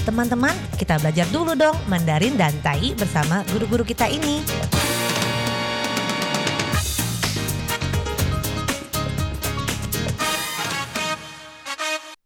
Teman-teman, kita belajar dulu dong Mandarin dan Tai bersama guru-guru kita ini.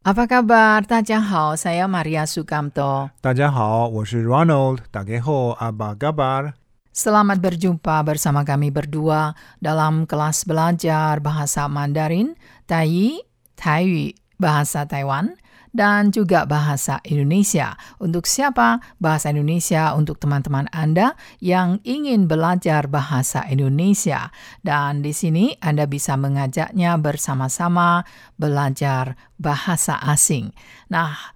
Apa kabar? Tadjahau, saya Maria Sukamto. Tadjahau, saya Ronald. Tadjahao, apa kabar? Selamat berjumpa bersama kami berdua dalam kelas belajar bahasa Mandarin, Tai, Taiyu, bahasa Taiwan, dan juga bahasa Indonesia. Untuk siapa? Bahasa Indonesia untuk teman-teman Anda yang ingin belajar bahasa Indonesia. Dan di sini Anda bisa mengajaknya bersama-sama belajar bahasa asing. Nah,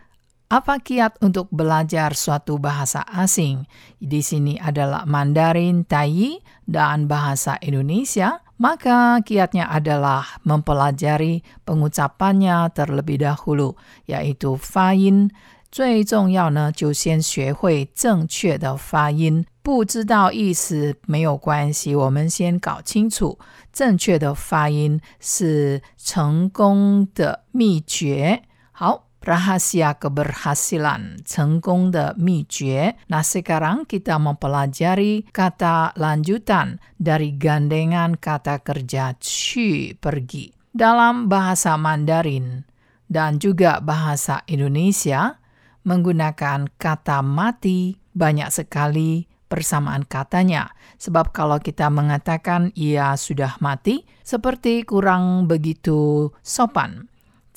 apa kiat untuk belajar suatu bahasa asing? Di sini adalah Mandarin, Tai, dan bahasa Indonesia. Maka kiatnya adalah mempelajari pengucapannya terlebih dahulu, yaitu 发音。最重要呢，就先学会正确的发音。不知道意思没有关系，我们先搞清楚正确的发音是成功的秘诀。好。 rahasia keberhasilan, cengkung de mi jue. Nah, sekarang kita mempelajari kata lanjutan dari gandengan kata kerja qu, pergi. Dalam bahasa Mandarin dan juga bahasa Indonesia, menggunakan kata mati banyak sekali persamaan katanya. Sebab kalau kita mengatakan ia sudah mati, seperti kurang begitu sopan.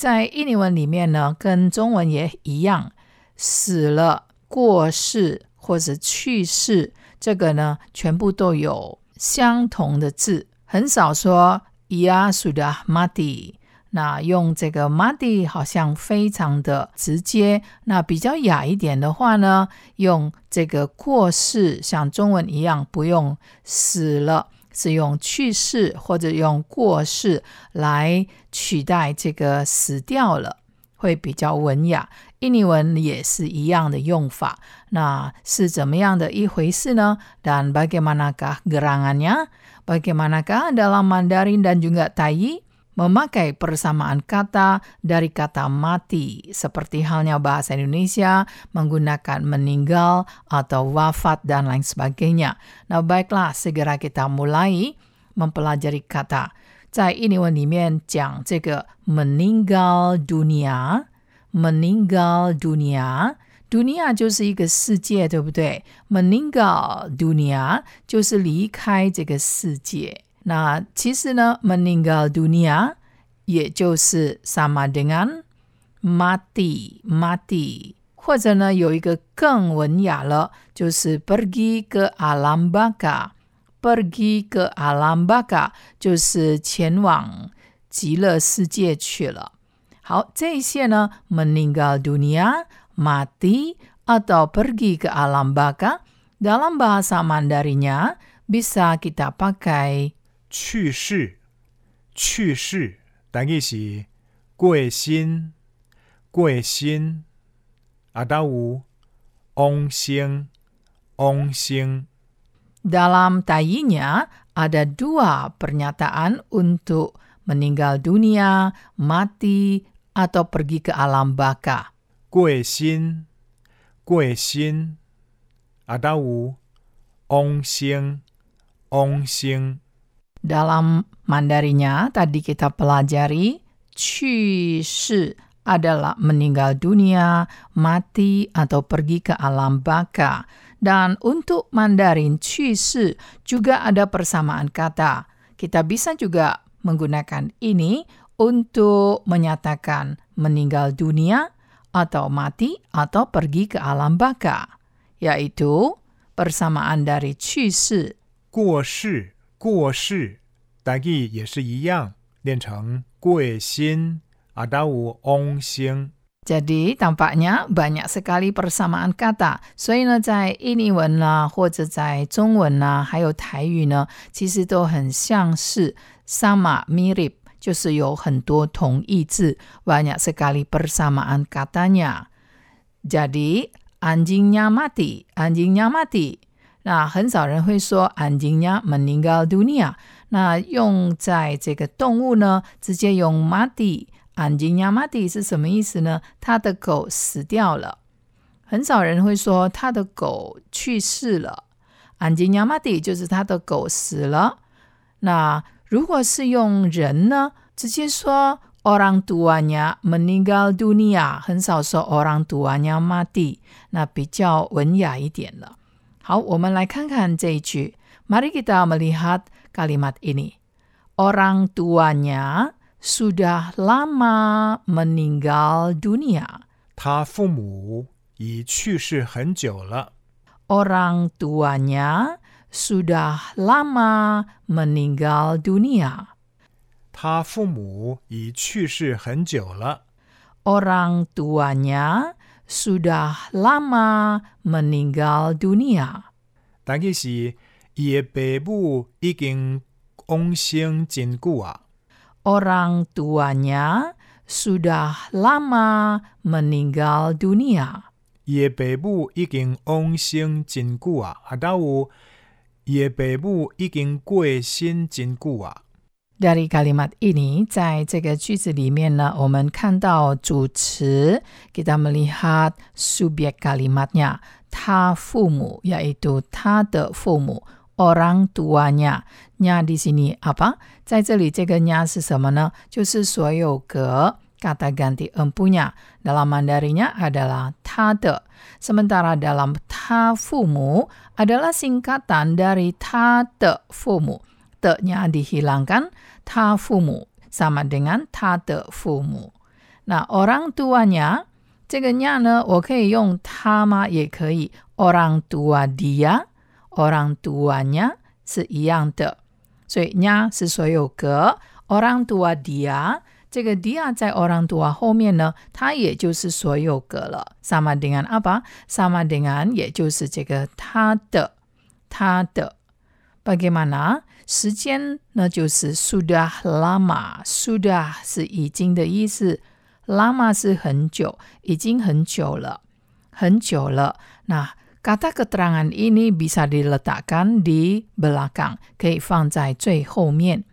在印尼文里面呢，跟中文也一样，死了、过世或者去世，这个呢，全部都有相同的字，很少说 ia sudah mati。那用这个 mati 好像非常的直接。那比较雅一点的话呢，用这个过世，像中文一样，不用死了。是用去世或者用过世来取代这个死掉了，会比较文雅。印尼文也是一样的用法，那是怎么样的一回事呢？Dan bagaimanakah gerangannya? Bagaimanakah dalam Mandarin dan juga Tai? memakai persamaan kata dari kata mati, seperti halnya bahasa Indonesia menggunakan meninggal atau wafat dan lain sebagainya. Nah, baiklah, segera kita mulai mempelajari kata. 在印尼文里面讲这个 meninggal dunia, meninggal dunia, dunia 就是一个世界，对不对？meninggal dunia 就是离开这个世界。 那其实呢，meninggal dunia 也就是 sama dengan mati mati，或者呢有一个更文雅了，就是 pergi ke alam baka pergi ke alam baka 就是前往极乐世界去了。好，这一些呢，meninggal dunia mati atau pergi ke alam baka dalam bahasa Mandarinnya bisa kita pakai 去世，去世，等于是过身，过身。啊，到有往生，往生。 Dalam tayinya ada dua pernyataan untuk meninggal dunia, mati, atau pergi ke alam baka. 过身，过身。啊，到有往生，往生。 Dalam Mandarinya tadi kita pelajari qu adalah meninggal dunia, mati atau pergi ke alam baka. Dan untuk Mandarin qu juga ada persamaan kata. Kita bisa juga menggunakan ini untuk menyatakan meninggal dunia atau mati atau pergi ke alam baka, yaitu persamaan dari qu shi. 过世过世，台语也是一样，练成过身，啊，到有往生。 Jadi tampaknya banyak sekali persamaan kata，所以呢，在印尼文啦，或者在中文啦，还有台语呢，其实都很像是 sama mirip，就是有很多同义字，banyak sekali persamaan katanya。Jadi anjingnya mati, anjingnya mati。 那很少人会说 anjingnya meninggal dunia。那用在这个动物呢，直接用 mati。anjingnya mati 是什么意思呢？他的狗死掉了。很少人会说他的狗去世了。安吉亚马蒂就是他的狗死了。那如果是用人呢，直接说 orang tuanya meninggal dunia，很少说 orang tuanya mati，那比较文雅一点了。好，我们来看看这一句。Mari kita melihat kalimat ini. Orang tuanya sudah lama meninggal dunia. 他父母已去世很久了。 Orang tuanya sudah lama meninggal dunia. 他父母已去世很久了。 Orang tuanya sudah lama meninggal dunia. 但其是伊的爸母已经往生真久啊。 Orang tuanya sudah lama meninggal dunia. 伊的爸母已经往生真久啊，啊，倒有伊的爸母已经过身真久啊。 Dari kalimat ini, 在这个句子里面呢，我们看到主词，kita melihat subjek kalimatnya，他父母，yaitu 他的父母，orang tuanya。nya di sini apa？在这里这个 nya 是什么呢？就是所有格 kata ganti empunya dalam Mandarinya adalah 他的，sementara dalam 他父母 adalah singkatan dari 他的父母。的-nya dihilangkan, 他父母 sama dengan 他的父母。那 orang tuanya 这个 nya 呢，我可以用他吗？也可以，orang tua dia，orang tuanya 是一样的。所以 nya 是所有格，orang tua dia 这个 dia 在 orang tua 后面呢，它也就是所有格了。sama dengan apa？sama dengan 也就是这个他的，他的。Bagaimana？ 时间呢，就是 sudah lama，sudah 是已经的意思，lama 是很久，已经很久了，很久了。那 kata keterangan ini bisa diletakkan di belakang，可以放在最后面。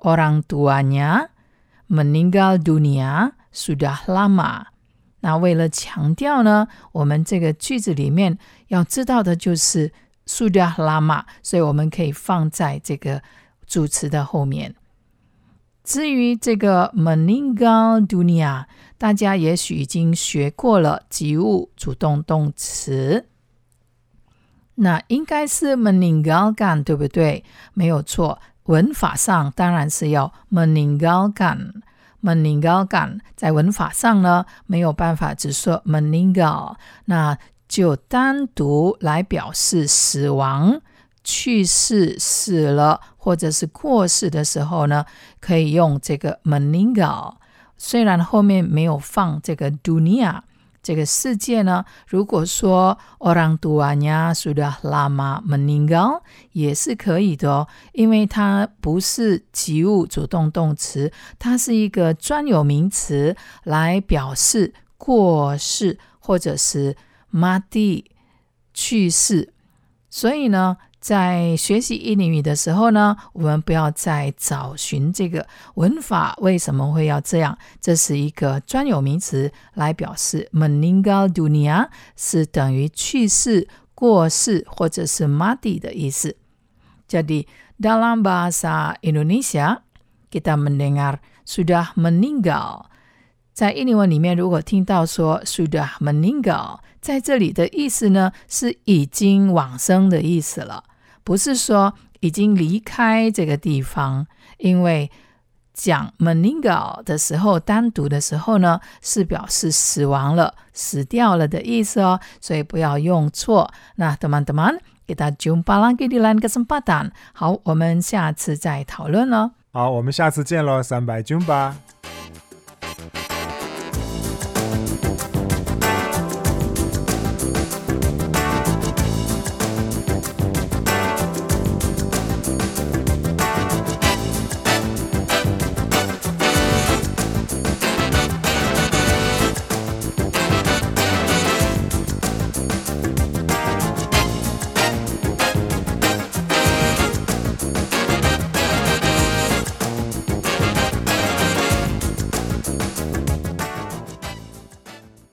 Orang tuanya meninggal dunia sudah lama。那为了强调呢，我们这个句子里面要知道的就是。 sudah lama，所以我们可以放在这个主词的后面。至于这个 meninggal dunia，大家也许已经学过了及物主动动词，那应该是 meninggalkan，对不对？没有错，文法上当然是要 meninggalkan。meninggalkan 在文法上呢，没有办法只说 meninggal，那。就单独来表示死亡、去世、死了，或者是过世的时候呢，可以用这个 meningal。虽然后面没有放这个 dunia 这个世界呢，如果说 orang tuanya sudah lama Meningal，也是可以的哦，因为它不是及物主动动词，它是一个专有名词来表示过世或者是。mati 去世，所以呢，在学习印尼语的时候呢，我们不要再找寻这个文法为什么会要这样。这是一个专有名词来表示 meninggal dunia 是等于去世、过世或者是 mati 的意思。Jadi dalam bahasa Indonesia kita mendengar sudah meninggal，在印尼文里面，如果听到说 sudah meninggal。 在这里的意思呢，是已经往生的意思了，不是说已经离开这个地方。因为讲 meningal 的时候，单独的时候呢，是表示死亡了、死掉了的意思哦，所以不要用错。那 teman-teman kita jumpa lagi di lain kesempatan。好，我们下次再讨论喽。好，我们下次见喽，三百 jumpa。